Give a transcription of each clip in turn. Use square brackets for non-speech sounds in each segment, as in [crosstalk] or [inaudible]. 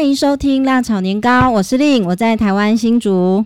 欢迎收听辣炒年糕，我是令，我在台湾新竹。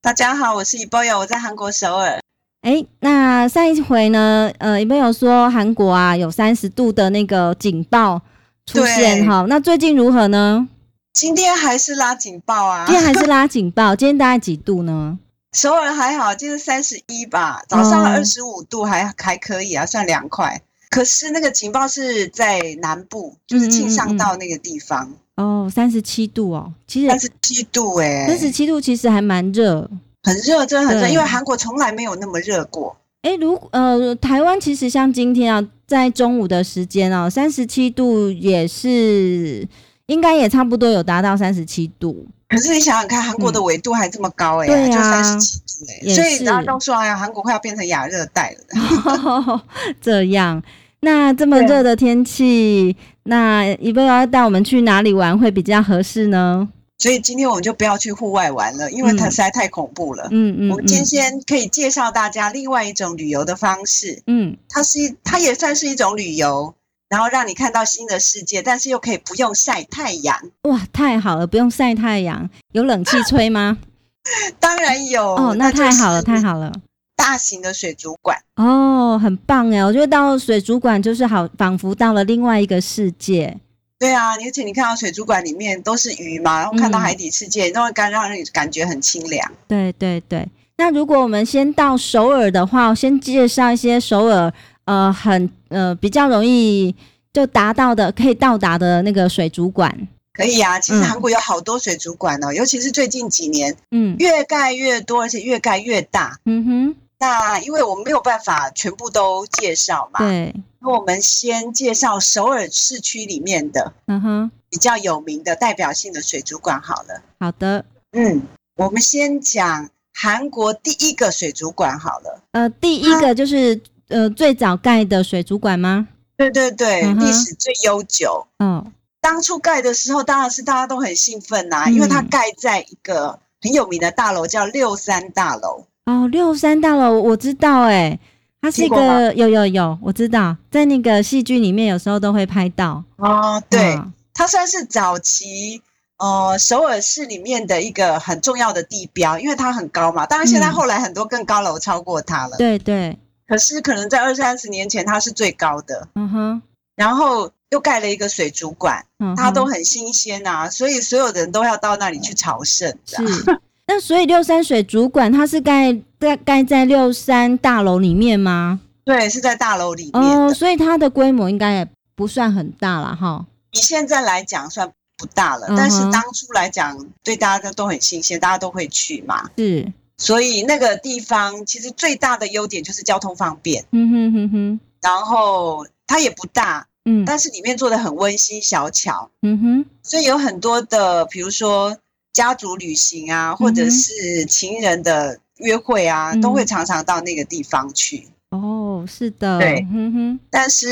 大家好，我是伊波友，我在韩国首尔。哎，那上一回呢，呃，伊波友说韩国啊有三十度的那个警报出现哈，那最近如何呢？今天还是拉警报啊，今天还是拉警报，[laughs] 今天大概几度呢？首尔还好，今天三十一吧，早上二十五度还、嗯、还可以啊，算凉快。可是那个警报是在南部，就是庆尚道那个地方。嗯嗯嗯哦，三十七度哦，其实三十七度哎，三十七度其实还蛮热，很热，真的很热，因为韩国从来没有那么热过。哎，如呃，台湾其实像今天啊，在中午的时间哦，三十七度也是应该也差不多有达到三十七度。可是你想想看，韩国的纬度还这么高哎、欸，嗯、就三十七度哎，所以大家都说哎呀，韩国快要变成亚热带了。这样。那这么热的天气，对那伊波要带我们去哪里玩会比较合适呢？所以今天我们就不要去户外玩了，因为它实在太恐怖了。嗯嗯，嗯，我们今天可以介绍大家另外一种旅游的方式。嗯，它是一，它也算是一种旅游，然后让你看到新的世界，但是又可以不用晒太阳。哇，太好了，不用晒太阳，有冷气吹吗？[laughs] 当然有。哦，那太好了，太好了。大型的水族馆哦，很棒哎！我觉得到水族馆就是好，仿佛到了另外一个世界。对啊，而且你看到水族馆里面都是鱼嘛，然后看到海底世界，都会感让人感觉很清凉。对对对。那如果我们先到首尔的话，我先介绍一些首尔呃很呃比较容易就达到的可以到达的那个水族馆。可以啊，其实韩国有好多水族馆哦，嗯、尤其是最近几年，嗯，越盖越多，而且越盖越大。嗯哼。那因为我们没有办法全部都介绍嘛，对，那我们先介绍首尔市区里面的，嗯哼，比较有名的代表性的水族馆好了。好的，嗯，我们先讲韩国第一个水族馆好了。呃，第一个就是它呃最早盖的水族馆吗？对对对，历史最悠久。嗯，当初盖的时候当然是大家都很兴奋呐、啊，嗯、因为它盖在一个很有名的大楼，叫六三大楼。哦，六三大楼我知道，哎，它是一个有有有，我知道，在那个戏剧里面有时候都会拍到。哦，对，哦、它算是早期呃首尔市里面的一个很重要的地标，因为它很高嘛。当然，现在后来很多更高楼超过它了。嗯、对对。可是可能在二三十年前，它是最高的。嗯哼。然后又盖了一个水族馆，嗯、它都很新鲜啊，所以所有的人都要到那里去朝圣。是。[laughs] 那所以六三水主管它是盖在盖在六三大楼里面吗？对，是在大楼里面。哦，所以它的规模应该也不算很大了哈。以现在来讲算不大了，嗯、但是当初来讲对大家都很新鲜，大家都会去嘛。是，所以那个地方其实最大的优点就是交通方便。嗯哼哼哼。然后它也不大，嗯，但是里面做的很温馨小巧。嗯哼。所以有很多的，比如说。家族旅行啊，或者是情人的约会啊，嗯、都会常常到那个地方去。哦，是的，对，嗯哼。但是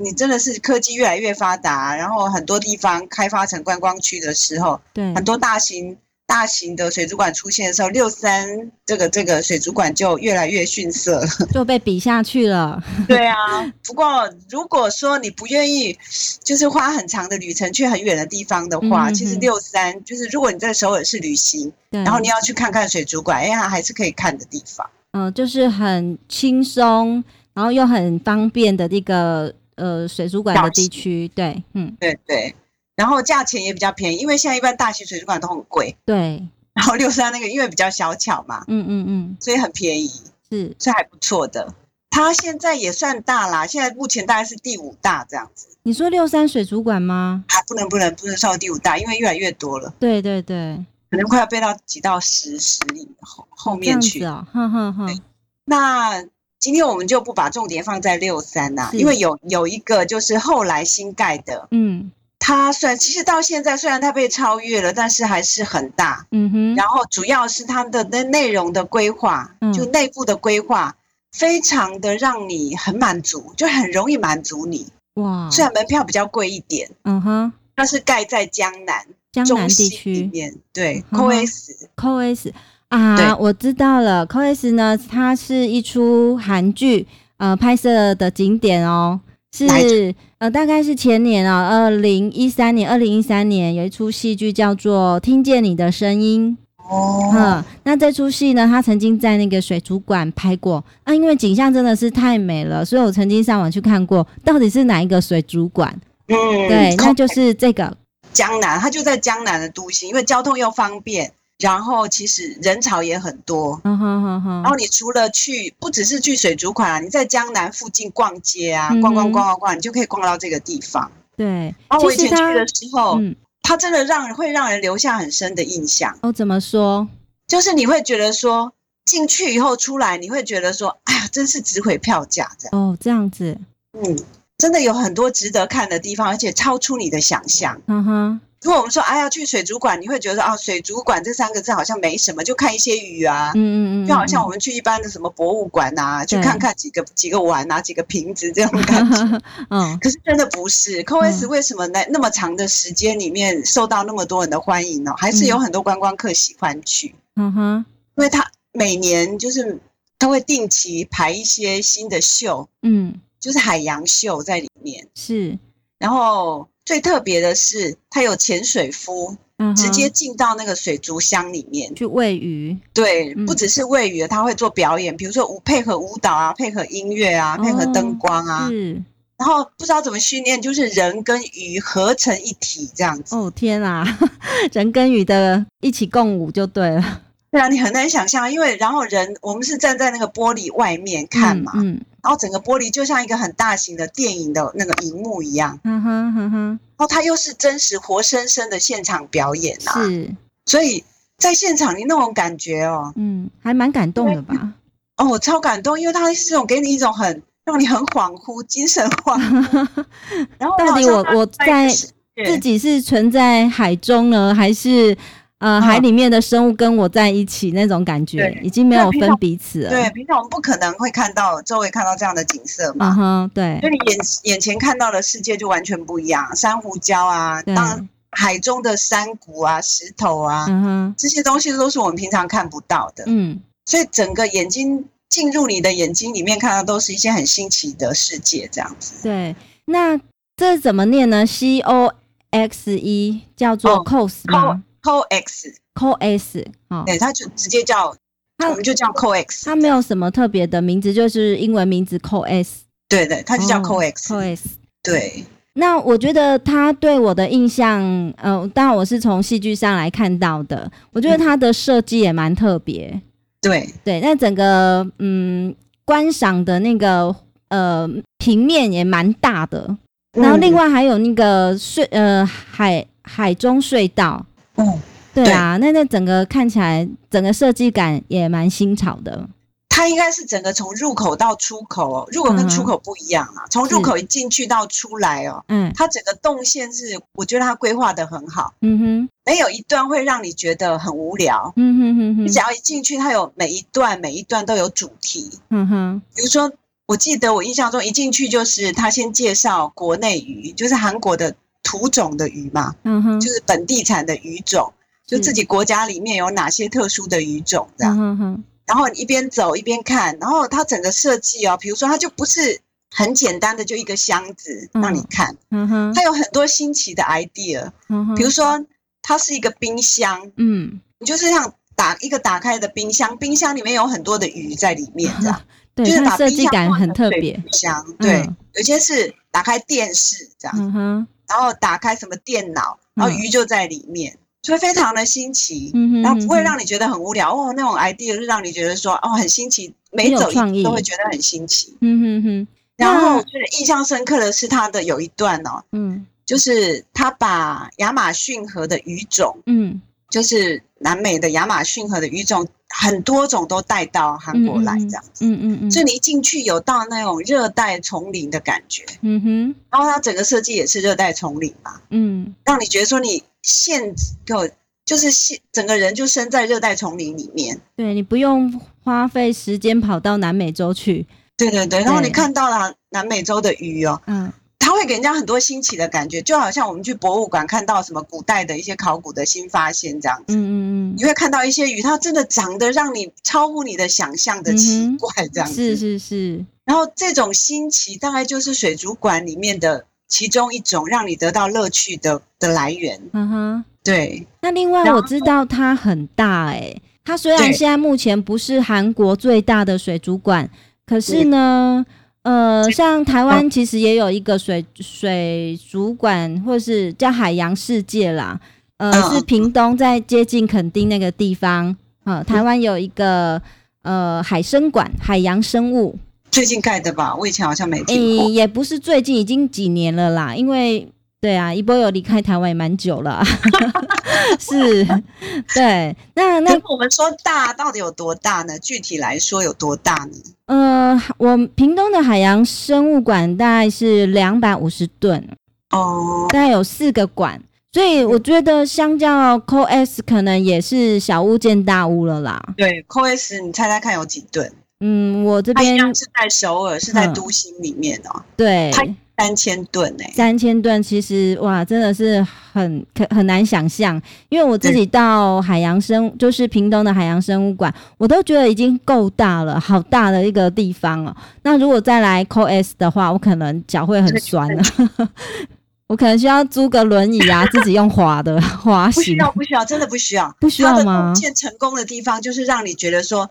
你真的是科技越来越发达，然后很多地方开发成观光区的时候，对，很多大型。大型的水族馆出现的时候，六三这个这个水族馆就越来越逊色了，[laughs] 就被比下去了。[laughs] 对啊，不过如果说你不愿意，就是花很长的旅程去很远的地方的话，嗯、其实六三就是如果你在首尔市旅行，然后你要去看看水族馆，哎呀，还是可以看的地方。嗯、呃，就是很轻松，然后又很方便的这个呃水族馆的地区。对，嗯，对对。然后价钱也比较便宜，因为现在一般大型水族馆都很贵。对。然后六三那个因为比较小巧嘛，嗯嗯嗯，所以很便宜，是，是还不错的。它现在也算大啦，现在目前大概是第五大这样子。你说六三水族馆吗？啊，不能不能不能上第五大，因为越来越多了。对对对，可能快要变到几到十十里后后面去。啊，哼哼哼。那今天我们就不把重点放在六三啦，因为有有一个就是后来新盖的，嗯。它算其实到现在虽然它被超越了，但是还是很大。嗯哼。然后主要是它的那内容的规划，嗯、就内部的规划，非常的让你很满足，就很容易满足你。哇！虽然门票比较贵一点。嗯哼。它是盖在江南江南地区里面，对。COEX COEX 啊，我知道了。COEX 呢，它是一出韩剧呃拍摄的景点哦。是呃，大概是前年啊，二零一三年，二零一三年有一出戏剧叫做《听见你的声音》哦，嗯，那这出戏呢，他曾经在那个水族馆拍过啊，因为景象真的是太美了，所以我曾经上网去看过，到底是哪一个水族馆？嗯，对，那就是这个江南，它就在江南的都心，因为交通又方便。然后其实人潮也很多，嗯哼哼哼。然后你除了去，不只是去水族馆啊，你在江南附近逛街啊，嗯、逛逛逛逛逛，你就可以逛到这个地方。对。然后我以前去的时候，嗯、它真的让人会让人留下很深的印象。哦，怎么说？就是你会觉得说，进去以后出来，你会觉得说，哎呀，真是值回票价这样。哦，这样子。嗯，真的有很多值得看的地方，而且超出你的想象。嗯哼。如果我们说哎呀去水族馆，你会觉得啊水族馆这三个字好像没什么，就看一些鱼啊，嗯嗯嗯，就好像我们去一般的什么博物馆啊，去看看几个几个碗啊，几个瓶子这种感觉。[laughs] 嗯，可是真的不是。COEX 为什么那那么长的时间里面受到那么多人的欢迎呢？还是有很多观光客喜欢去。嗯哼，因为他每年就是他会定期排一些新的秀，嗯，就是海洋秀在里面。是，然后。最特别的是，它有潜水夫，嗯、直接进到那个水族箱里面去喂鱼。对，不只是喂鱼，他会做表演，比如说舞配合舞蹈啊，配合音乐啊，配合灯光啊。是、哦。然后不知道怎么训练，就是人跟鱼合成一体这样子。哦天啊，[laughs] 人跟鱼的一起共舞就对了。对啊，你很难想象，因为然后人我们是站在那个玻璃外面看嘛，嗯，嗯，然后整个玻璃就像一个很大型的电影的那个荧幕一样，嗯哼哼哼，然后它又是真实活生生的现场表演啊，是，所以在现场你那种感觉哦，嗯，还蛮感动的吧？哦，我超感动，因为它是这种给你一种很让你很恍惚、精神恍惚，[laughs] 然后到底我我在自己是存在海中呢，还是？呃，海里面的生物跟我在一起那种感觉，已经没有分彼此了。对，平常我们不可能会看到周围看到这样的景色嘛。嗯哼，对。就你眼眼前看到的世界就完全不一样，珊瑚礁啊，当海中的山谷啊、石头啊，嗯哼，这些东西都是我们平常看不到的。嗯，所以整个眼睛进入你的眼睛里面，看到都是一些很新奇的世界，这样子。对，那这怎么念呢？C O X E 叫做 COEX 吗？COEX，COEX，哦，对，他就直接叫，他我们就叫 COEX，他没有什么特别的名字，就是英文名字 COEX，对对，他就叫 COEX，COEX，对。那我觉得他对我的印象，呃，当然我是从戏剧上来看到的，我觉得他的设计也蛮特别，对对，那整个嗯观赏的那个呃平面也蛮大的，然后另外还有那个隧呃海海中隧道。哦，对啊，对那那整个看起来，整个设计感也蛮新潮的。它应该是整个从入口到出口哦，入口跟出口不一样啊。从、嗯、入口一进去到出来哦，嗯，它整个动线是，我觉得它规划的很好。嗯哼，没有一段会让你觉得很无聊。嗯哼哼哼，你只要一进去，它有每一段每一段都有主题。嗯哼，比如说，我记得我印象中一进去就是他先介绍国内鱼，就是韩国的。土种的鱼嘛，嗯哼，就是本地产的鱼种，就自己国家里面有哪些特殊的鱼种这样，嗯哼，然后你一边走一边看，然后它整个设计哦，比如说它就不是很简单的就一个箱子让你看，嗯哼，它有很多新奇的 idea，嗯哼，比如说它是一个冰箱，嗯，你就是像打一个打开的冰箱，冰箱里面有很多的鱼在里面这样，[laughs] 对，就是把设计感很特别，箱，对，有些是打开电视这样，嗯哼。然后打开什么电脑，然后鱼就在里面，所以非常的新奇，然后不会让你觉得很无聊哦。那种 idea 是让你觉得说哦很新奇，每走一步都会觉得很新奇。嗯哼哼。然后我觉得印象深刻的是他的有一段哦，嗯，就是他把亚马逊河的鱼种，嗯，就是南美的亚马逊河的鱼种。很多种都带到韩国来，这样子，嗯嗯嗯，所以你一进去有到那种热带丛林的感觉，嗯哼，然后它整个设计也是热带丛林嘛，嗯，让你觉得说你现就就是现整个人就身在热带丛林里面，对，你不用花费时间跑到南美洲去，对对对，然后你看到了南美洲的鱼哦，嗯。它会给人家很多新奇的感觉，就好像我们去博物馆看到什么古代的一些考古的新发现这样子。嗯嗯嗯，你会看到一些鱼，它真的长得让你超乎你的想象的奇怪这样子。是是是，然后这种新奇大概就是水族馆里面的其中一种，让你得到乐趣的的来源。嗯哼，对。那另外我知道它很大哎、欸，它虽然现在目前不是韩国最大的水族馆，可是呢，呃，像台湾其实也有一个水水族馆，或是叫海洋世界啦。呃，是屏东在接近垦丁那个地方。呃，台湾有一个呃海生馆，海洋生物。最近盖的吧？我以前好像没听过。欸，也不是最近，已经几年了啦。因为对啊，一波有离开台湾也蛮久了。[laughs] 是，对。那 [laughs] 那我们说大到底有多大呢？具体来说有多大呢？呃，我屏东的海洋生物馆大概是两百五十吨哦，大概有四个馆，所以我觉得相较 COEX 可能也是小巫见大巫了啦。对，COEX 你猜猜看有几吨？嗯，我这边是在首尔，是在都心里面哦。对，三千吨哎，三千吨其实哇，真的是很可很难想象。因为我自己到海洋生，就是屏东的海洋生物馆，我都觉得已经够大了，好大的一个地方哦。那如果再来 COEX 的话，我可能脚会很酸了，[laughs] 我可能需要租个轮椅啊，自己用滑的 [laughs] 滑行。不需要，不需要，真的不需要，不需要吗？建成功的地方就是让你觉得说。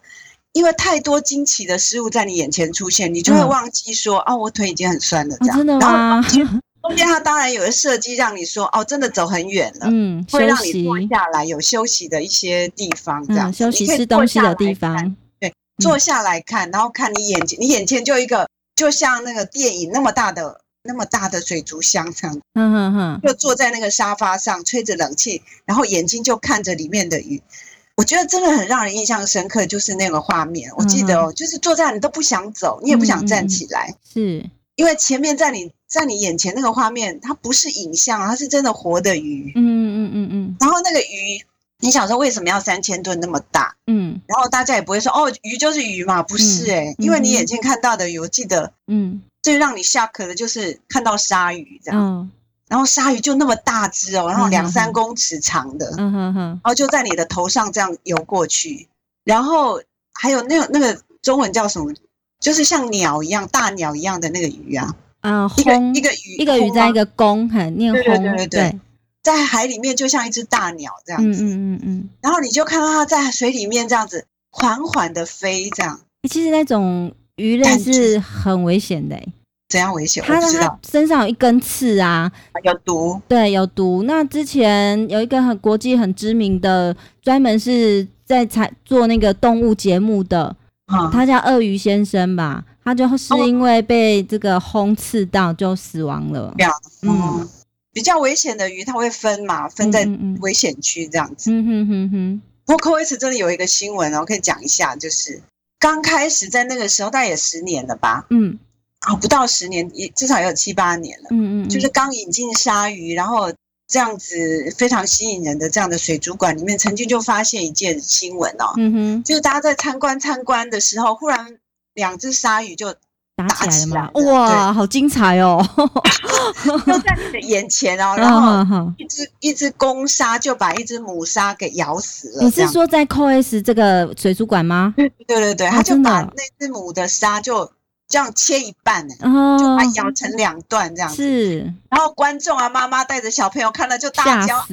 因为太多惊奇的事物在你眼前出现，你就会忘记说，嗯、哦，我腿已经很酸了，这样。哦、真的吗？[laughs] 中间它当然有个设计，让你说，哦，真的走很远了，嗯，会让你坐下来有休息的一些地方，这样、嗯、休息吃东西的地方。对，坐下来看，然后看你眼前，你眼前就一个，就像那个电影那么大的那么大的水族箱这样，嗯哼哼，就坐在那个沙发上吹着冷气，然后眼睛就看着里面的鱼。我觉得真的很让人印象深刻，就是那个画面。我记得哦，就是坐在那里都不想走，你也不想站起来，是因为前面在你在你眼前那个画面，它不是影像，它是真的活的鱼。嗯嗯嗯嗯。然后那个鱼，你想说为什么要三千吨那么大？嗯。然后大家也不会说哦，鱼就是鱼嘛，不是诶，因为你眼睛看到的鱼，我记得，嗯，最让你 shock 的就是看到鲨鱼这样。然后鲨鱼就那么大只哦，然后两三公尺长的，嗯哼哼，然后就在你的头上这样游过去，然后还有那个那个中文叫什么？就是像鸟一样大鸟一样的那个鱼啊，嗯，一个一个鱼，一个鱼在一个公，很念轰，对对对，在海里面就像一只大鸟这样子，嗯嗯嗯，然后你就看到它在水里面这样子缓缓的飞，这样。其实那种鱼类是很危险的。怎样危险？它它身上有一根刺啊，有毒。对，有毒。那之前有一个很国际很知名的，专门是在采做那个动物节目的，嗯、他叫鳄鱼先生吧？他就是因为被这个轰刺到就死亡了。嗯，嗯比较危险的鱼，它会分嘛，分在危险区这样子。嗯哼哼哼。不过 COEX 这里有一个新闻哦，我可以讲一下，就是刚开始在那个时候，大概也十年了吧？嗯。啊，不到十年，也至少也有七八年了。嗯嗯，就是刚引进鲨鱼，然后这样子非常吸引人的这样的水族馆里面，曾经就发现一件新闻哦。嗯哼，就是大家在参观参观的时候，忽然两只鲨鱼就打起来。哇，好精彩哦！[laughs] [laughs] 就在你的眼前哦，然后一只一只公鲨就把一只母鲨给咬死了。你是说在 COEX 这个水族馆吗？[laughs] 对对对，他就把那只母的鲨就。这样切一半呢，就把它咬成两段这样子。是，然后观众啊，妈妈带着小朋友看了就大叫。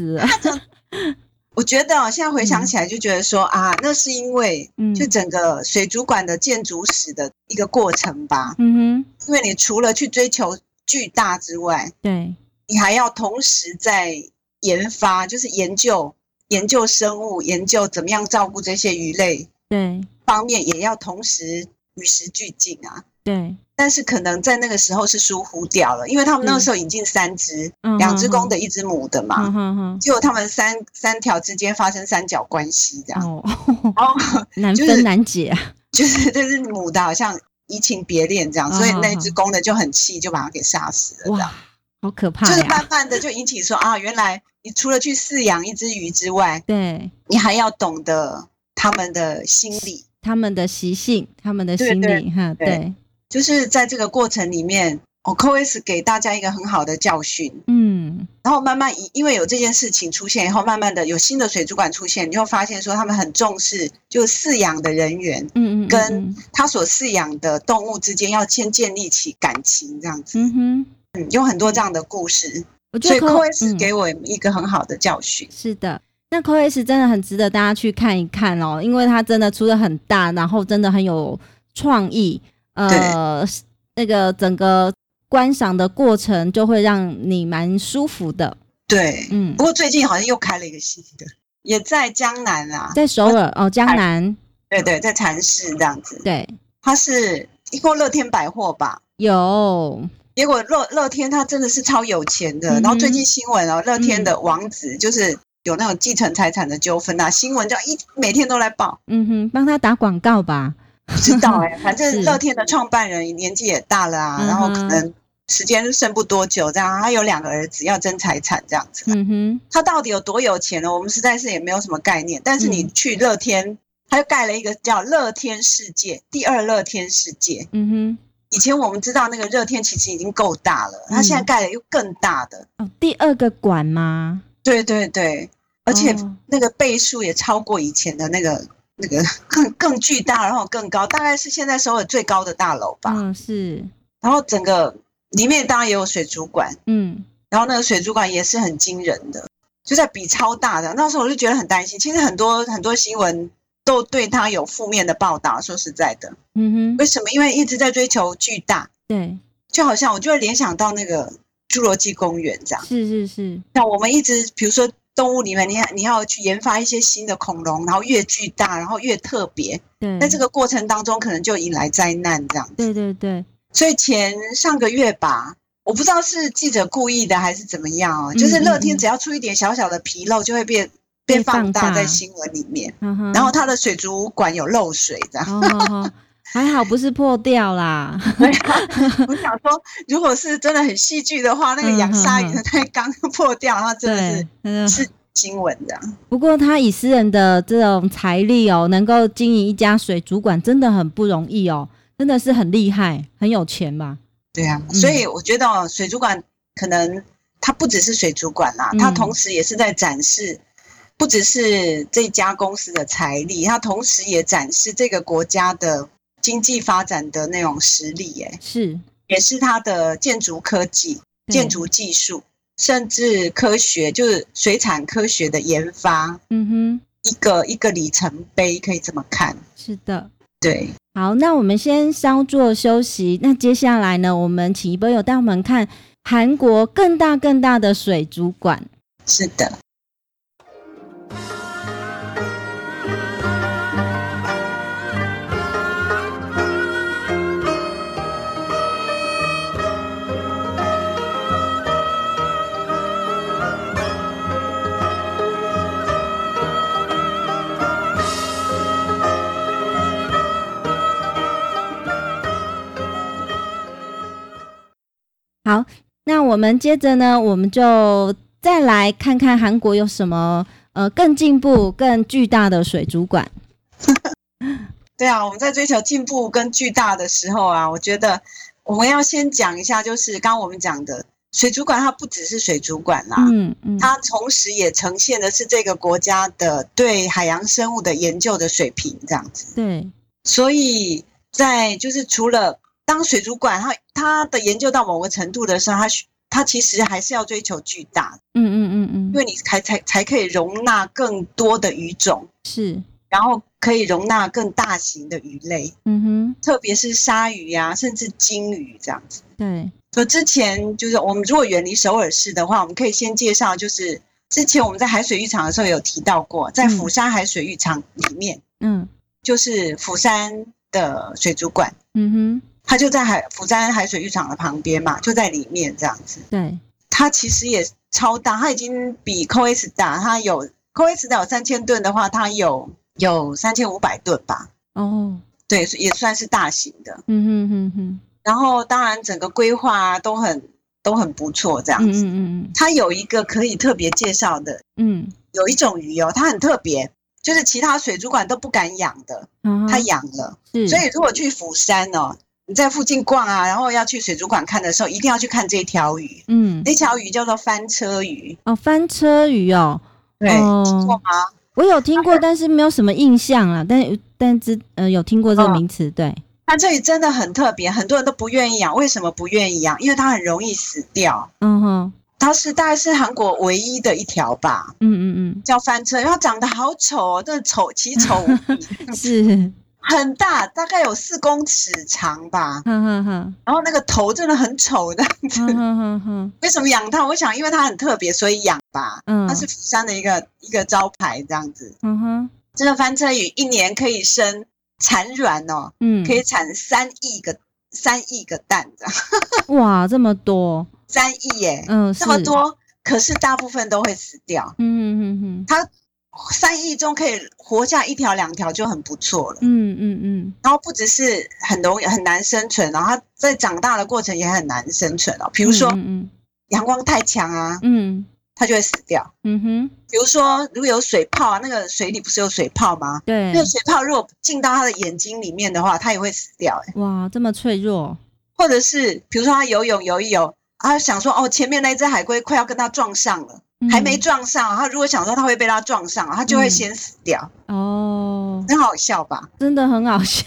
[laughs] 我觉得哦，现在回想起来就觉得说啊，那是因为就整个水族馆的建筑史的一个过程吧。嗯哼，因为你除了去追求巨大之外，对，你还要同时在研发，就是研究研究生物，研究怎么样照顾这些鱼类，对，方面也要同时与时俱进啊。对，但是可能在那个时候是疏忽掉了，因为他们那个时候引进三只，两只公的，一只母的嘛，结果他们三三条之间发生三角关系，这样，哦，然后难分难解啊，就是就是母的好像移情别恋这样，所以那只公的就很气，就把它给杀死了，这样，好可怕，就是慢慢的就引起说啊，原来你除了去饲养一只鱼之外，对，你还要懂得他们的心理、他们的习性、他们的心理，哈，对。就是在这个过程里面，我 COEX 给大家一个很好的教训。嗯，嗯，然后慢慢因因为有这件事情出现以后，慢慢的有新的水族馆出现，你就会发现说他们很重视，就饲养的人员，嗯嗯，跟他所饲养的动物之间要先建立起感情，这样子，嗯哼，嗯，有很多这样的故事，我觉得 COS 给我一个很好的教训，嗯。是的，那 COS 真的很值得大家去看一看哦，因为它真的出的很大，然后真的很有创意，呃，那个整个。观赏的过程就会让你蛮舒服的，对，嗯。不过最近好像又开了一个新的，也在江南啊，在首尔哦，江南，对对，在禅室这样子，对。它是一过乐天百货吧？有。结果乐乐天他真的是超有钱的，嗯、然后最近新闻哦，乐天的王子就是有那种继承财产的纠纷啊，新闻就一每天都来报，嗯哼，帮他打广告吧。不知道哎、欸，[laughs] 反正乐天的创办人年纪也大了啊，然后可能。时间剩不多久，这样他有两个儿子要争财产，这样子。嗯哼，他到底有多有钱呢？我们实在是也没有什么概念。但是你去乐天，他又盖了一个叫乐天世界，第二乐天世界。嗯哼，以前我们知道那个乐天其实已经够大了，他现在盖了又更大的。哦，第二个馆吗？对对对，而且那个倍数也超过以前的那个那个更更巨大，然后更高，大概是现在首尔最高的大楼吧。嗯，是。然后整个。里面当然也有水族馆，嗯，然后那个水族馆也是很惊人的，就在比超大的。那时候我就觉得很担心。其实很多很多新闻都对他有负面的报道。说实在的，嗯哼，为什么？因为一直在追求巨大，对，就好像我就会联想到那个侏罗纪公园这样。是是是。那我们一直比如说动物里面，你你要去研发一些新的恐龙，然后越巨大，然后越特别。对。在这个过程当中，可能就引来灾难这样子。对对对。所以前上个月吧，我不知道是记者故意的还是怎么样哦，就是乐天只要出一点小小的纰漏，就会变变放大在新闻里面。然后它的水族馆有漏水，这样。还好不是破掉啦。我想说，如果是真的很戏剧的话，那个养鲨鱼的太缸破掉，那真的是是新闻的。不过他以私人的这种财力哦，能够经营一家水族馆，真的很不容易哦。真的是很厉害，很有钱吧？对啊，所以我觉得哦水族馆可能它不只是水族馆啦，它同时也是在展示，不只是这家公司的财力，它同时也展示这个国家的经济发展的那种实力。哎，是，也是它的建筑科技、建筑技术，甚至科学，就是水产科学的研发。嗯哼，一个一个里程碑，可以这么看。是的。对，好，那我们先稍作休息。那接下来呢，我们请一波友带我们看韩国更大更大的水族馆。是的。好，那我们接着呢，我们就再来看看韩国有什么呃更进步、更巨大的水族馆。[laughs] 对啊，我们在追求进步跟巨大的时候啊，我觉得我们要先讲一下，就是刚刚我们讲的水族馆，它不只是水族馆啦，嗯嗯，它同时也呈现的是这个国家的对海洋生物的研究的水平，这样子。对，所以在就是除了。当水族馆它它的研究到某个程度的时候，它它其实还是要追求巨大，嗯嗯嗯嗯，因为你才才才可以容纳更多的鱼种，是，然后可以容纳更大型的鱼类，嗯哼，特别是鲨鱼呀、啊，甚至鲸鱼这样子。对，所以之前就是我们如果远离首尔市的话，我们可以先介绍，就是之前我们在海水浴场的时候有提到过，在釜山海水浴场里面，嗯，就是釜山的水族馆，嗯哼。它就在海釜山海水浴场的旁边嘛，就在里面这样子。对，它其实也超大，它已经比 COEX 大。它有 COEX 有三千吨的话，它有有三千五百吨吧。哦，对，也算是大型的。嗯哼哼哼。然后当然整个规划啊都很都很不错，这样子。嗯嗯嗯。它有一个可以特别介绍的，嗯，有一种鱼哦，它很特别，就是其他水族馆都不敢养的，它养了。是。所以如果去釜山哦。你在附近逛啊，然后要去水族馆看的时候，一定要去看这条鱼。嗯，那条鱼叫做翻车鱼。哦，翻车鱼哦。对，哦、听过吗？我有听过，但是没有什么印象啊。但但是呃，有听过这个名词。哦、对，它这里真的很特别，很多人都不愿意养。为什么不愿意养？因为它很容易死掉。嗯哼，它是大概是韩国唯一的一条吧。嗯嗯嗯，叫翻车，因为它长得好丑哦，真的丑奇丑无比。[laughs] 是。很大，大概有四公尺长吧。嗯哼哼。然后那个头真的很丑这样子。哼哼哼。为什么养它？我想，因为它很特别，所以养吧。嗯。它是釜山的一个一个招牌这样子。嗯哼。这个翻车鱼一年可以生产卵哦。嗯。可以产三亿个三亿个蛋这样。[laughs] 哇，这么多。三亿耶。嗯。这么多，可是大部分都会死掉。嗯哼哼。它。三亿中可以活下一条两条就很不错了。嗯嗯嗯。然后不只是很容易很难生存，然后它在长大的过程也很难生存哦。比如说，阳光太强啊，嗯，它就会死掉。嗯哼。比如说，如果有水泡啊，那个水里不是有水泡吗？对。那个水泡如果进到它的眼睛里面的话，它也会死掉。哇，这么脆弱。或者是，比如说它游泳游一游，啊，想说哦，前面那只海龟快要跟它撞上了。还没撞上，他如果想说他会被他撞上，他就会先死掉。嗯、哦，很好笑吧？真的很好笑。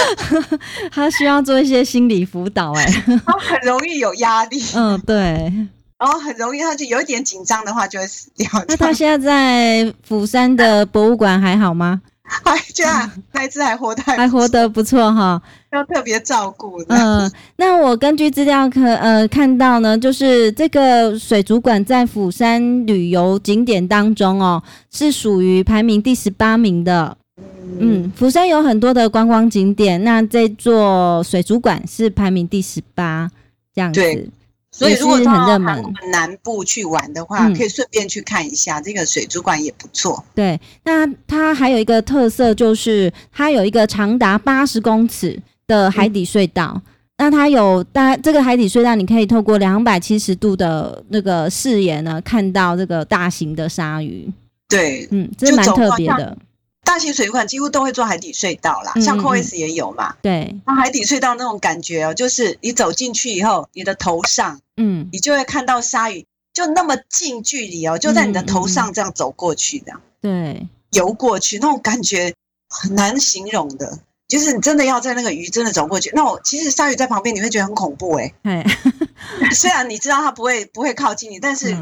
[laughs] 他需要做一些心理辅导，哎，[laughs] 他很容易有压力。嗯，对。然后很容易，他就有一点紧张的话就会死掉。那他现在在釜山的博物馆还好吗？[laughs] 还这样，那一只还活得还，还活得不错哈，要特别照顾。嗯，那我根据资料可呃看到呢，就是这个水族馆在釜山旅游景点当中哦，是属于排名第十八名的。嗯，釜山有很多的观光景点，那这座水族馆是排名第十八，这样子。所以，如果到我们南部去玩的话，可以顺便去看一下这个水族馆，也不错。对，那它还有一个特色，就是它有一个长达八十公尺的海底隧道。嗯、那它有大这个海底隧道，你可以透过两百七十度的那个视野呢，看到这个大型的鲨鱼。对，嗯，这蛮特别的。大型水族馆几乎都会做海底隧道啦，像 COEX 也有嘛。对，那海底隧道那种感觉哦，就是你走进去以后，你的头上，嗯，你就会看到鲨鱼，就那么近距离哦，就在你的头上这样走过去的，对，游过去那种感觉很难形容的。就是你真的要在那个鱼真的走过去，那我其实鲨鱼在旁边，你会觉得很恐怖哎、欸。[laughs] 虽然你知道它不会不会靠近你，但是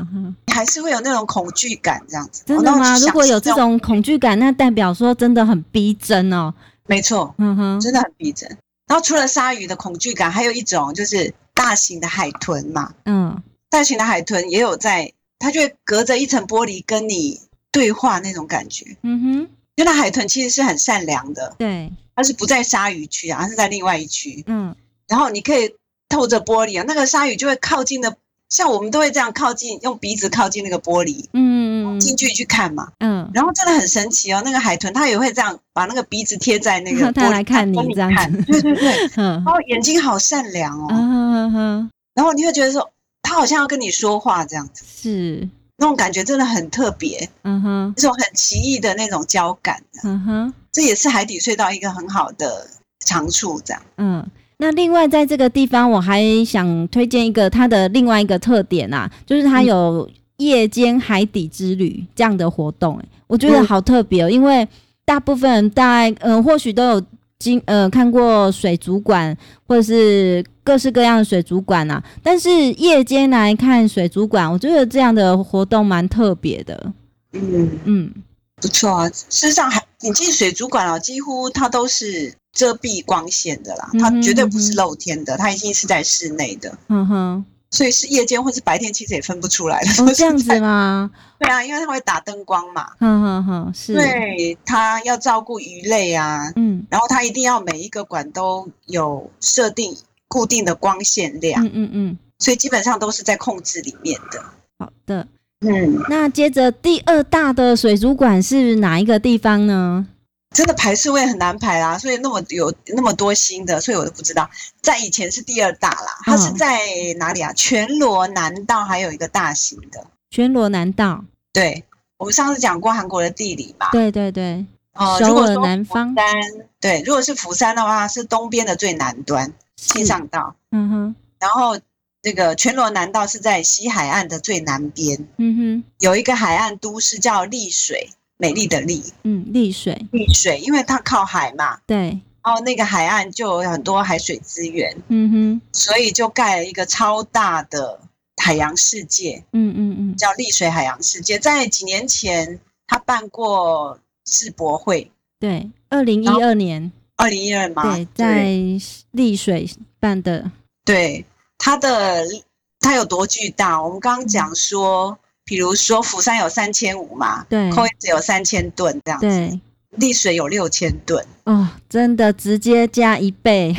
你还是会有那种恐惧感这样子。真的吗？如果有这种恐惧感，那代表说真的很逼真哦。没错，嗯哼，真的很逼真。然后除了鲨鱼的恐惧感，还有一种就是大型的海豚嘛。嗯，大型的海豚也有在，它就会隔着一层玻璃跟你对话那种感觉。嗯哼，因为那海豚其实是很善良的。对。它是不在鲨鱼区啊，它是在另外一区。嗯，然后你可以透着玻璃啊，那个鲨鱼就会靠近的，像我们都会这样靠近，用鼻子靠近那个玻璃，嗯，近距离去看嘛。嗯，然后真的很神奇哦，那个海豚它也会这样把那个鼻子贴在那个 [laughs] 玻璃，来看你这样子。对对对，[laughs] 然后眼睛好善良哦。嗯哼，然后你会觉得说，它好像要跟你说话这样子。是。那种感觉真的很特别，嗯哼，这种很奇异的那种交感，嗯哼，这也是海底隧道一个很好的长处，这样。嗯，那另外在这个地方，我还想推荐一个它的另外一个特点啊，就是它有夜间海底之旅这样的活动，欸，我觉得好特别哦，因为大部分人大概，嗯，或许都有。经呃看过水族馆或者是各式各样的水族馆啊，但是夜间来看水族馆，我觉得这样的活动蛮特别的。嗯嗯，不错啊。事实上，还你进水族馆啊，几乎它都是遮蔽光线的啦，它绝对不是露天的，它一定是在室内的。嗯哼。所以是夜间或是白天，其实也分不出来的。哦，[laughs] 这样子吗？[laughs] 对啊，因为它会打灯光嘛。嗯哼哼，是。对，它要照顾鱼类啊。嗯。然后它一定要每一个馆都有设定固定的光线量。嗯嗯嗯。所以基本上都是在控制里面的。好的。嗯。那接着第二大的水族馆是哪一个地方呢？真的排序位很难排啦，所以那么有那么多新的，所以我都不知道。在以前是第二大啦，它是在哪里啊？全罗南道还有一个大型的。全罗南道，对，我们上次讲过韩国的地理吧。对对对，哦，如果说南方。对，如果是釜山的话，是东边的最南端，庆尚道。嗯哼。然后这个全罗南道是在西海岸的最南边。嗯哼。有一个海岸都市叫丽水，美丽的丽。嗯，丽水。丽水，因为它靠海嘛。对。然后那个海岸就有很多海水资源。嗯哼。所以就盖了一个超大的海洋世界。嗯嗯嗯。叫丽水海洋世界，在几年前他办过世博会。对。二零一二年，二零一二嘛，对，在丽水办的。对，它的它有多巨大？我们刚刚讲说，比如说釜山有三千五嘛，对，Coex 只有三千吨这样子，对，丽水有六千吨，哦，真的直接加一倍，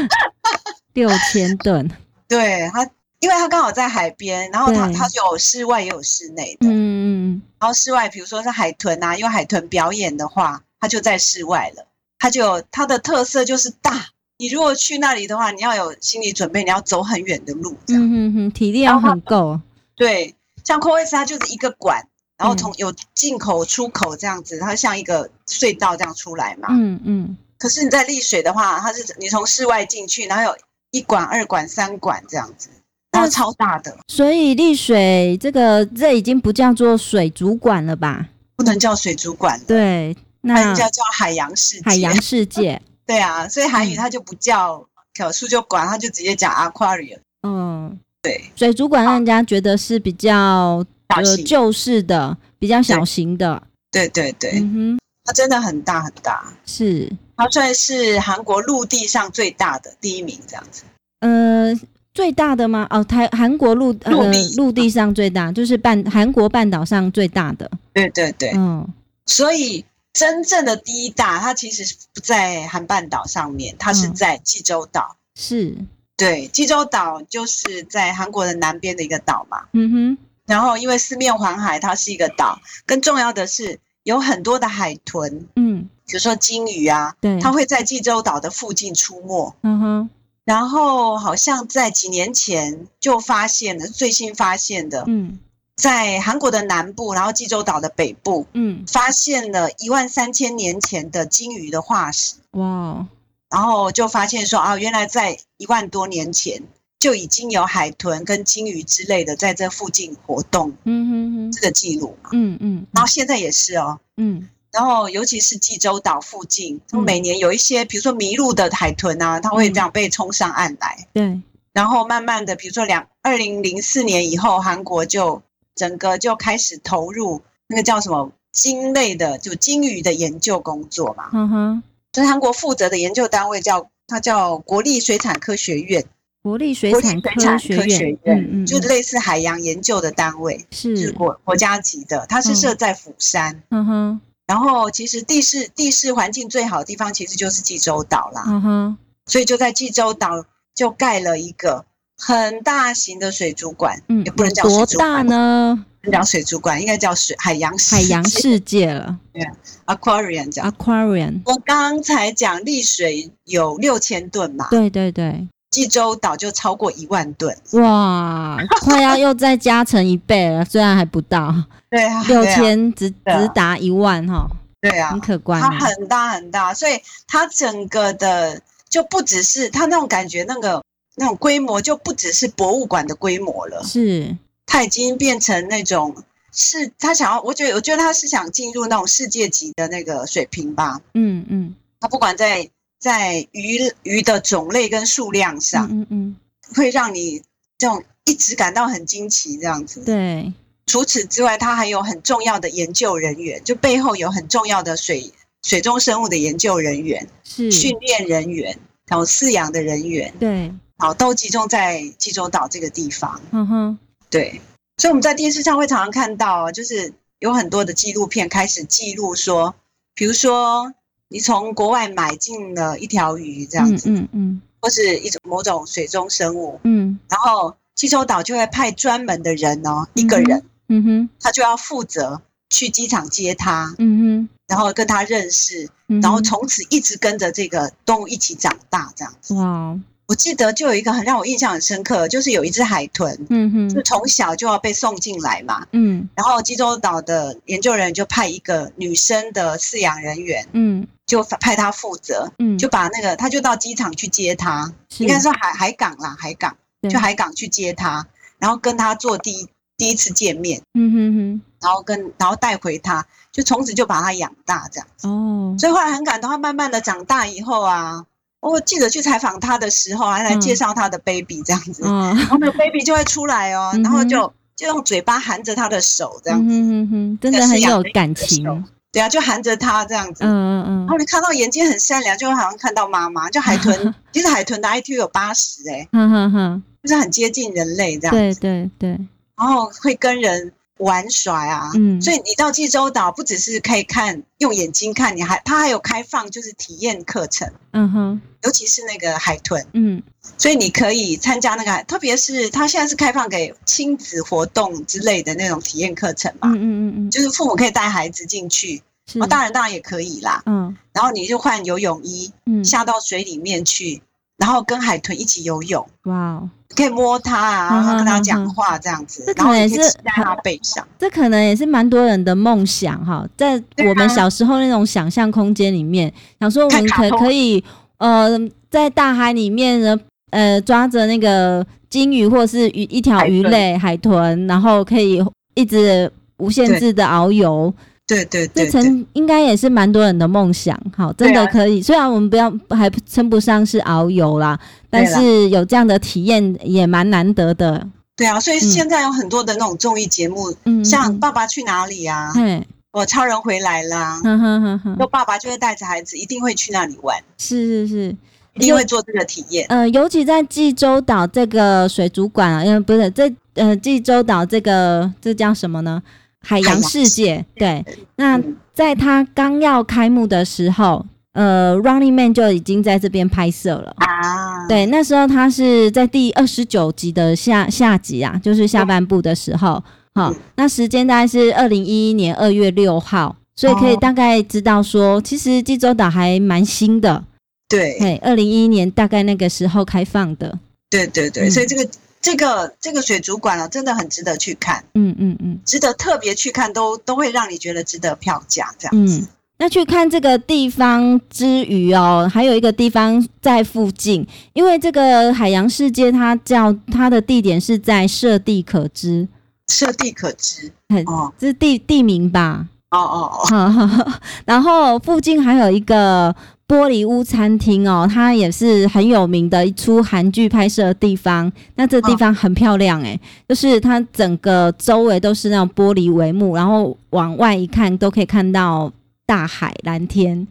[laughs] 六千吨。对它，因为它刚好在海边，然后它它有室外也有室内的，嗯嗯，然后室外比如说是海豚啊，因为海豚表演的话。它就在室外了，它就它的特色就是大。你如果去那里的话，你要有心理准备，你要走很远的路，这样，嗯体力要很够。对，像 COEX 它就是一个管，然后从有进口出口这样子，它像一个隧道这样出来嘛。嗯嗯。可是你在丽水的话，它是你从室外进去，然后有一管、二管、三管这样子，然后超大的。所以丽水这个这已经不叫做水族馆了吧？不能叫水族馆。对。那叫叫海洋世界，海洋世界，[laughs] 对啊，所以韩语它就不叫可数就管，它就直接讲 aquarium。嗯，对，水族馆让人家觉得是比较呃旧式的，比较小型的。对对对，嗯哼，它真的很大很大，是它算是韩国陆地上最大的第一名这样子。呃，最大的吗？哦，台韩国陆陆地陆地上最大，就是半韩国半岛上最大的。对对对，嗯，所以。真正的第一大，它其实不在韩半岛上面，它是在济州岛。嗯、是，对，济州岛就是在韩国的南边的一个岛嘛。嗯哼。然后因为四面环海，它是一个岛。更重要的是，有很多的海豚。嗯。比如说鲸鱼啊，对，它会在济州岛的附近出没。嗯哼。然后好像在几年前就发现了，最新发现的。嗯。在韩国的南部，然后济州岛的北部，嗯，发现了一万三千年前的鲸鱼的化石，哇！然后就发现说啊，原来在一万多年前就已经有海豚跟鲸鱼之类的在这附近活动，嗯哼哼，这个记录嘛，嗯嗯，然后现在也是哦，嗯，然后尤其是济州岛附近，每年有一些，比如说迷路的海豚啊，它会这样被冲上岸来，对，然后慢慢的，比如说两二零零四年以后，韩国就。整个就开始投入那个叫什么鲸类的，就鲸鱼的研究工作嘛。嗯哼。所以韩国负责的研究单位叫它叫国立水产科学院。国立水产科学院，嗯嗯，就是类似海洋研究的单位，是，是国国家级的。它是设在釜山。嗯哼。然后其实地势地势环境最好的地方其实就是济州岛啦。嗯哼。所以就在济州岛就盖了一个。很大型的水族馆，嗯，也不能叫水族馆，多大呢？讲水族馆应该叫水海洋海洋世界了，[laughs] 对，aquarium 叫 aquarium。我刚才讲丽水有六千吨嘛，对对对，济州岛就超过一万吨，哇，快要又再加成一倍了，[laughs] 虽然还不到，对啊，六千直直达一万哈，对啊，很可观，它很大很大，所以它整个的就不只是它那种感觉那个。那种规模就不只是博物馆的规模了，是，它已经变成那种是，他想要，我觉得，我觉得他是想进入那种世界级的那个水平吧，嗯嗯，他不管在在鱼鱼的种类跟数量上，嗯嗯，会让你这种一直感到很惊奇这样子，对。除此之外，他还有很重要的研究人员，就背后有很重要的水水中生物的研究人员，是训练人员，然后饲养的人员，对。好，都集中在济州岛这个地方。嗯哼，对，所以我们在电视上会常常看到，就是有很多的纪录片开始记录说，比如说你从国外买进了一条鱼这样子，嗯嗯，嗯，或是一种某种水中生物，嗯，然后济州岛就会派专门的人哦，一个人，嗯哼，他就要负责去机场接他，嗯哼，然后跟他认识，然后从此一直跟着这个动物一起长大这样子。哇。我记得就有一个很让我印象很深刻，就是有一只海豚，嗯哼，就从小就要被送进来嘛，嗯，然后济州岛的研究人员就派一个女生的饲养人员，嗯，就派她负责，嗯，就把那个他就到机场去接他，应该说海海港啦，海港，去海港去接他，然后跟他做第一第一次见面，嗯哼哼，然后跟然后带回他，就从此就把他养大这样子，哦，所以后来很感动，他慢慢的长大以后啊。我记得去采访他的时候，还来介绍他的 baby 这样子，嗯、然后那个 baby 就会出来哦，嗯、然后就就用嘴巴含着他的手这样子，嗯哼哼，真的很有感情。对啊，就含着他这样子，嗯嗯嗯。然后你看到眼睛很善良，就好像看到妈妈。就海豚，[laughs] 其实海豚的 IQ 有八十哎，嗯哼哼，就是很接近人类这样子，对对对。然后会跟人。玩耍啊，嗯，所以你到济州岛不只是可以看用眼睛看，你还它还有开放就是体验课程，嗯哼，尤其是那个海豚，嗯，所以你可以参加那个，特别是它现在是开放给亲子活动之类的那种体验课程嘛，嗯嗯嗯，就是父母可以带孩子进去，哦，大人当然也可以啦，嗯，然后你就换游泳衣，嗯，下到水里面去。然后跟海豚一起游泳，哇 Wow！可以摸它啊，然后跟它讲话这样子，这可能也是在它背上。[laughs] 这可能也是蛮多人的梦想哈，在我们小时候那种想象空间里面，想说我们可可以呃在大海里面呢呃抓着那个金鱼或是鱼一条鱼类海豚，然后可以一直无限制的遨游。对对对，这层应该也是蛮多人的梦想，好，真的可以。虽然我们不要还称不上是遨游啦，但是有这样的体验也蛮难得的。对啊，所以现在有很多的那种综艺节目，嗯，像《爸爸去哪里》啊，嗯，我超人回来了，嗯哼哼哼，那爸爸就会带着孩子，一定会去那里玩。是是是，一定会做这个体验。呃，尤其在济州岛这个水族馆啊，因为不是这呃济州岛这个这叫什么呢？海洋世界，对，那在他刚要开幕的时候，呃，Running Man 就已经在这边拍摄了。啊。对，那时候他是在第二十九集的下下集啊，就是下半部的时候，好、哦，那时间大概是二零一一年二月六号，所以可以大概知道说，其实济州岛还蛮新的，对，嘿，二零一一年大概那个时候开放的，对对对，所以这个。这个这个水族馆啊，真的很值得去看，嗯嗯嗯，值得特别去看，都都会让你觉得值得票价这样子。嗯，那去看这个地方之余哦，还有一个地方在附近，因为这个海洋世界它叫它的地点是在设地可知，设地可知，哦，这是地地名吧？哦哦哦，[laughs] 然后附近还有一个。玻璃屋餐厅哦，它也是很有名的一出韩剧拍摄的地方。那这地方很漂亮诶、欸，就是它整个周围都是那种玻璃帷幕，然后往外一看都可以看到大海、蓝天。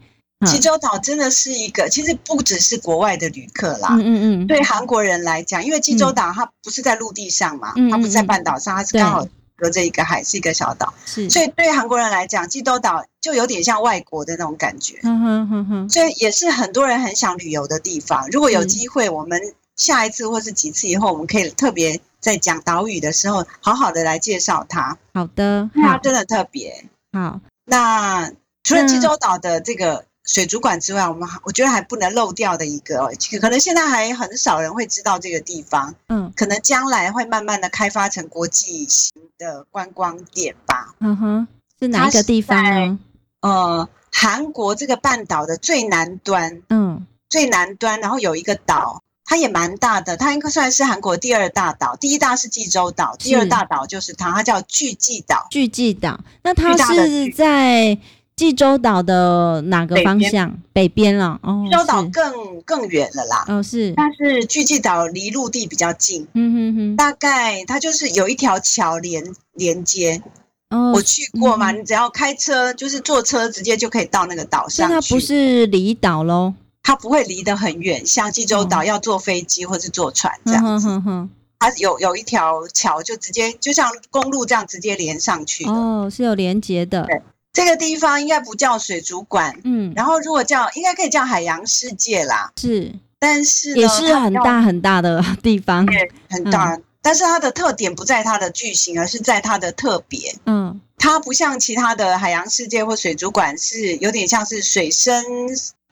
济州岛真的是一个，其实不只是国外的旅客啦，嗯嗯嗯，对韩国人来讲，因为济州岛它不是在陆地上嘛，嗯、它不是在半岛上，它是刚好。隔着一个海是一个小岛，是，所以对韩国人来讲，济州岛就有点像外国的那种感觉，嗯哼哼哼，所以也是很多人很想旅游的地方。如果有机会，我们下一次或是几次以后，我们可以特别在讲岛屿的时候，好好的来介绍它。好的，它真的特别好。那除了济州岛的这个。水族馆之外，我们还我觉得还不能漏掉的一个，可能现在还很少人会知道这个地方。嗯，可能将来会慢慢的开发成国际型的观光点吧。嗯哼，是哪一个地方呢？呃，韩国这个半岛的最南端。嗯，最南端，然后有一个岛，它也蛮大的，它应该算是韩国第二大岛，第一大是济州岛，第二大岛就是它，它叫巨济岛。巨济岛，那它是在。济州岛的哪个方向？北边了哦。济州岛更更远了啦。哦，是。但是巨济岛离陆地比较近。嗯哼哼。大概它就是有一条桥连连接。哦。我去过嘛？你只要开车，就是坐车，直接就可以到那个岛上去。它不是离岛喽？它不会离得很远，像济州岛要坐飞机或是坐船这样子。哼哼。它有有一条桥，就直接就像公路这样直接连上去。哦，是有连接的。对。这个地方应该不叫水族馆，嗯，然后如果叫，应该可以叫海洋世界啦，是，但是也是很大很大的地方，对，很大，嗯、但是它的特点不在它的巨型，而是在它的特别，嗯，它不像其他的海洋世界或水族馆是有点像是水生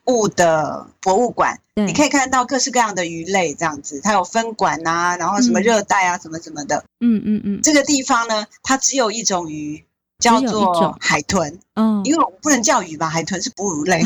物的博物馆，你可以看到各式各样的鱼类这样子，它有分馆啊，然后什么热带啊，什么什么的。嗯嗯嗯。这个地方呢，它只有一种鱼，叫做海豚。嗯，因为我们不能叫鱼吧，海豚是哺乳类，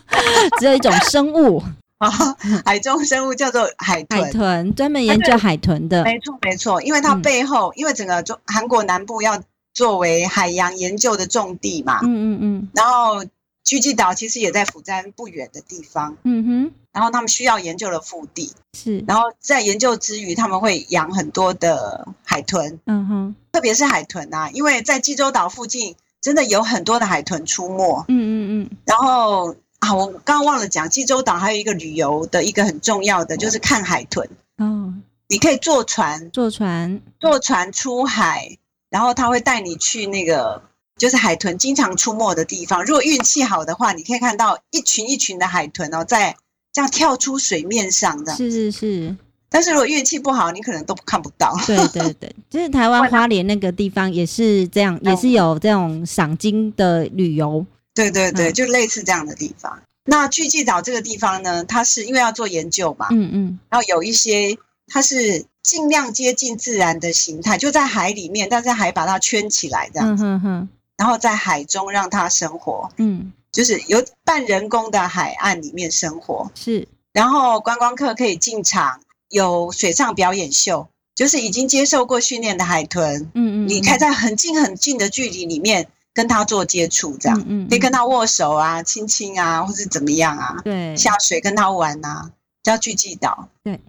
[laughs] 只有一种生物啊，[laughs] 海中生物叫做海豚。海豚专门研究海豚的，没错没错，因为它背后，因为整个中韩国南部要作为海洋研究的重地嘛。嗯嗯嗯，然后。巨济岛其实也在釜山不远的地方，嗯哼，然后他们需要研究的腹地是，然后在研究之余，他们会养很多的海豚，嗯哼，特别是海豚啊，因为在济州岛附近真的有很多的海豚出没，嗯嗯嗯，然后啊，我刚刚忘了讲，济州岛还有一个旅游的一个很重要的就是看海豚，哦，你可以坐船，坐船，坐船出海，然后他会带你去那个。就是海豚经常出没的地方。如果运气好的话，你可以看到一群一群的海豚哦，在这样跳出水面上的。是是是。但是如果运气不好，你可能都看不到。对对对，[laughs] 就是台湾花莲那个地方也是这样，也是有这种赏金的旅游。对对对，就类似这样的地方。那巨济岛这个地方呢，它是因为要做研究嘛，嗯嗯，然后有一些它是尽量接近自然的形态，就在海里面，但是还把它圈起来这样子。嗯哼哼。然后在海中让它生活，嗯，就是有半人工的海岸里面生活，是。然后观光客可以进场，有水上表演秀，就是已经接受过训练的海豚，嗯嗯，你可以在很近很近的距离里面跟它做接触，这样，嗯，可以跟它握手啊、亲亲啊，或是怎么样啊，对，下水跟它玩啊，叫巨济岛，对，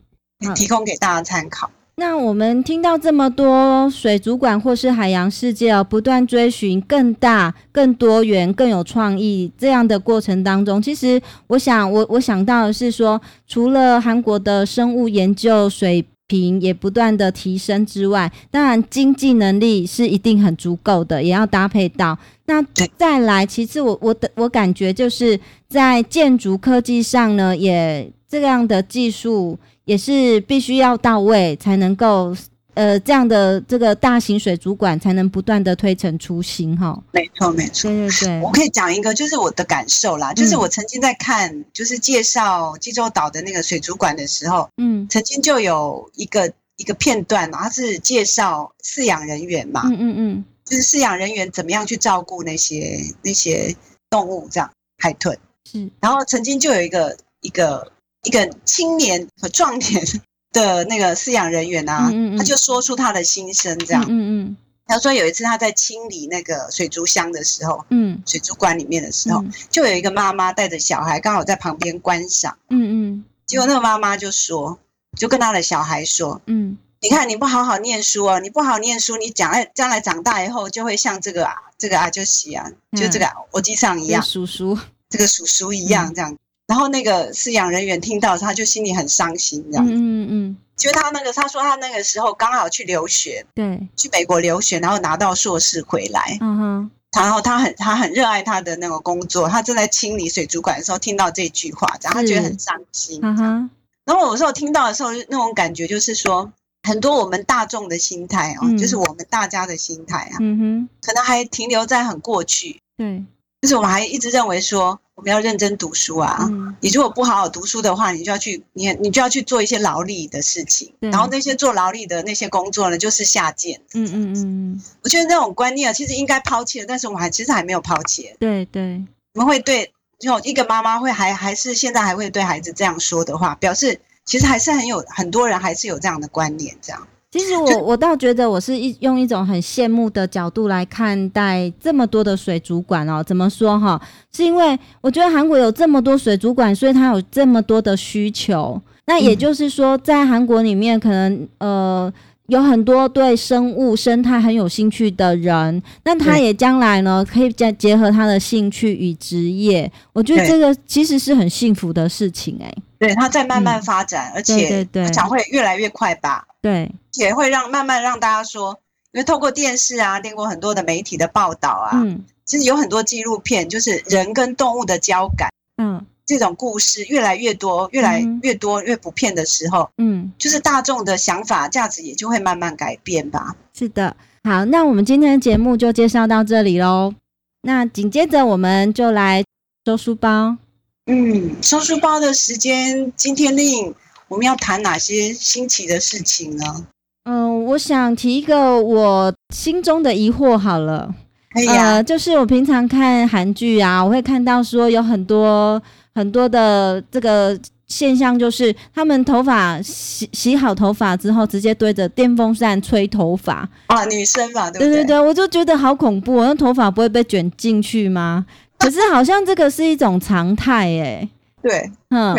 提供给大家参考。那我们听到这么多水族馆或是海洋世界哦，不断追寻更大、更多元、更有创意这样的过程当中，其实我想，我我想到的是说，除了韩国的生物研究水平也不断的提升之外，当然经济能力是一定很足够的，也要搭配到。那再来，其次我我的我感觉就是在建筑科技上呢，也这样的技术。也是必须要到位，才能够呃这样的这个大型水族馆才能不断的推陈出新哈。没错没错，对对对。我可以讲一个，就是我的感受啦，就是我曾经在看，就是介绍济州岛的那个水族馆的时候，嗯，曾经就有一个一个片段，它是介绍饲养人员嘛，嗯嗯嗯，就是饲养人员怎么样去照顾那些那些动物，这样海豚是，然后曾经就有一个一个。一个青年和壮年 [laughs] 的那个饲养人员啊，嗯嗯嗯，他就说出他的心声，这样，嗯嗯，他说有一次他在清理那个水族箱的时候，嗯，水族馆里面的时候，嗯、就有一个妈妈带着小孩刚好在旁边观赏，嗯嗯，结果那个妈妈就说，就跟他的小孩说，嗯，你看你不好好念书哦，你不好好念书，你将来将来长大以后就会像这个啊，这个啊就西啊，就这个我机上一样，叔叔，这个叔叔一样这样。嗯然后那个饲养人员听到，他就心里很伤心，这样。嗯嗯嗯。就他那个，他说他那个时候刚好去留学，对，去美国留学，然后拿到硕士回来。嗯哼。然后他很他很热爱他的那个工作，他正在清理水族馆的时候听到这句话，然后他觉得很伤心。嗯哼。然后有时候听到的时候，那种感觉就是说，很多我们大众的心态哦，嗯、就是我们大家的心态啊，嗯哼，可能还停留在很过去。对。就是我们还一直认为说。我们要认真读书啊！嗯、你如果不好好读书的话，你就要去你你就要去做一些劳力的事情，然后那些做劳力的那些工作呢，就是下贱。嗯嗯嗯，我觉得那种观念其实应该抛弃了，但是我们还其实还没有抛弃。对对，我们会对就一个妈妈会还还是现在还会对孩子这样说的话，表示其实还是很有很多人还是有这样的观念这样。其实我我倒觉得我是一用一种很羡慕的角度来看待这么多的水族馆哦。怎么说哈？是因为我觉得韩国有这么多水族馆，所以它有这么多的需求。那也就是说，在韩国里面，可能呃有很多对生物生态很有兴趣的人，那他也将来呢可以再结合他的兴趣与职业。我觉得这个其实是很幸福的事情哎。对，他在慢慢发展，而且我想会越来越快吧。对，也会让慢慢让大家说，因为透过电视啊，经过很多的媒体的报道啊，嗯，其实有很多纪录片，就是人跟动物的交感，嗯，这种故事越来越多，越来越多，越普遍的时候，嗯，就是大众的想法价值也就会慢慢改变吧。是的，好，那我们今天的节目就介绍到这里喽。那紧接着我们就来收书包。嗯，收书包的时间，今天令我们要谈哪些新奇的事情呢？嗯，我想提一个我心中的疑惑好了。哎呀，呃，就是我平常看韩剧啊，我会看到说有很多很多的这个现象，就是他们头发洗洗好头发之后，直接对着电风扇吹头发啊，女生嘛，对不对？对对对，我就觉得好恐怖，那头发不会被卷进去吗？[laughs] 可是好像这个是一种常态，哎，对，嗯，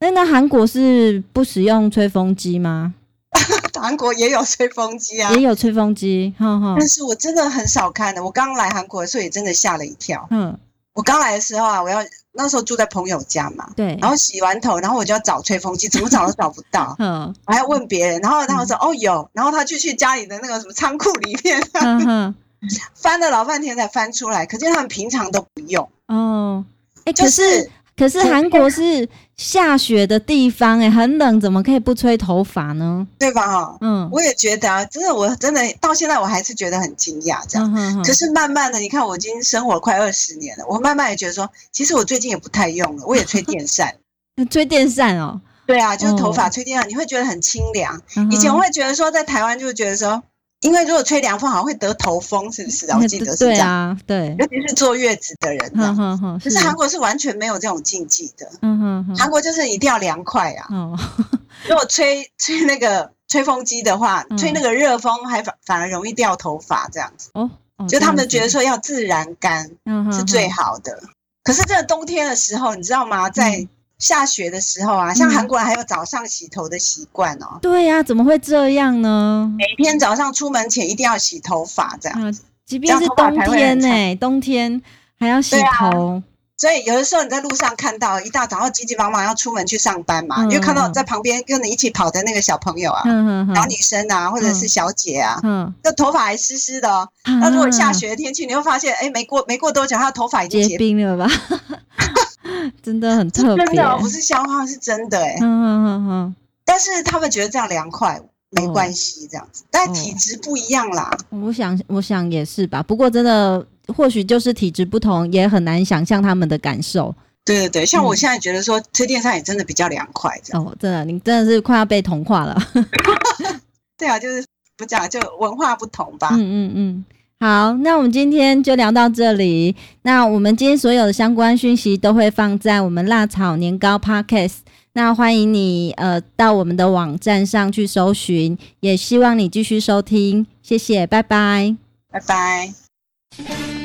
那那韩国是不使用吹风机吗？[laughs] 韩国也有吹风机啊，也有吹风机，哈哈。但是我真的很少看的。我刚来韩国的时候也真的吓了一跳。嗯，我刚来的时候啊，我要那时候住在朋友家嘛，对。然后洗完头，然后我就要找吹风机，怎么找都找不到。[laughs] 嗯，我还要问别人，然后他们说、嗯、哦有，然后他就去家里的那个什么仓库里面，嗯、[laughs] 翻了老半天才翻出来。可见他们平常都不用。哦，哎、欸，就是。可是可是韩国是下雪的地方，欸，哎，很冷，怎么可以不吹头发呢？对吧？哈，嗯，我也觉得啊，真的，我真的到现在我还是觉得很惊讶，这样。可是慢慢的，你看，我已经生活快二十年了，我慢慢也觉得说，其实我最近也不太用了，我也吹电扇。[laughs] 吹电扇哦？对啊，就是头发吹电扇，你会觉得很清凉。嗯、以前我会觉得说，在台湾就会觉得说。因为如果吹凉风，好像会得头风，是不是啊？我记得是这样。对啊，对，尤其是坐月子的人。嗯哼哼。可是韩国是完全没有这种禁忌的。嗯哼哼。韩国就是一定要凉快啊。哦。[laughs] 如果吹吹那个吹风机的话，吹那个热风还反反而容易掉头发这样子。哦。就他们觉得说要自然干是最好的。可是这个冬天的时候，你知道吗？在下雪的时候啊，像韩国人还有早上洗头的习惯哦。对呀，怎么会这样呢？每天早上出门前一定要洗头发，这样子。即便是冬天呢，冬天还要洗头。所以有的时候你在路上看到一大早要急急忙忙要出门去上班嘛，你就看到在旁边跟你一起跑的那个小朋友啊，小女生啊，或者是小姐啊，这头发还湿湿的哦。那如果下雪的天气，你会发现，哎，没过没过多久，她的头发已经结冰了吧？[laughs] 真的很特别，真的不是消化，是真的哎。嗯嗯嗯嗯。但是他们觉得这样凉快没关系，这样子，但体质不一样啦。我想，我想也是吧。不过真的，或许就是体质不同，也很难想象他们的感受。对对对，像我现在觉得说吹电扇也真的比较凉快，这样。哦，真的，你真的是快要被同化了。[laughs] 对啊，就是不讲，就文化不同吧。嗯嗯嗯。好，那我们今天就聊到这里。那我们今天所有的相关讯息都会放在我们辣炒年糕 Podcast。那欢迎你呃到我们的网站上去搜寻，也希望你继续收听。谢谢，拜拜，拜拜。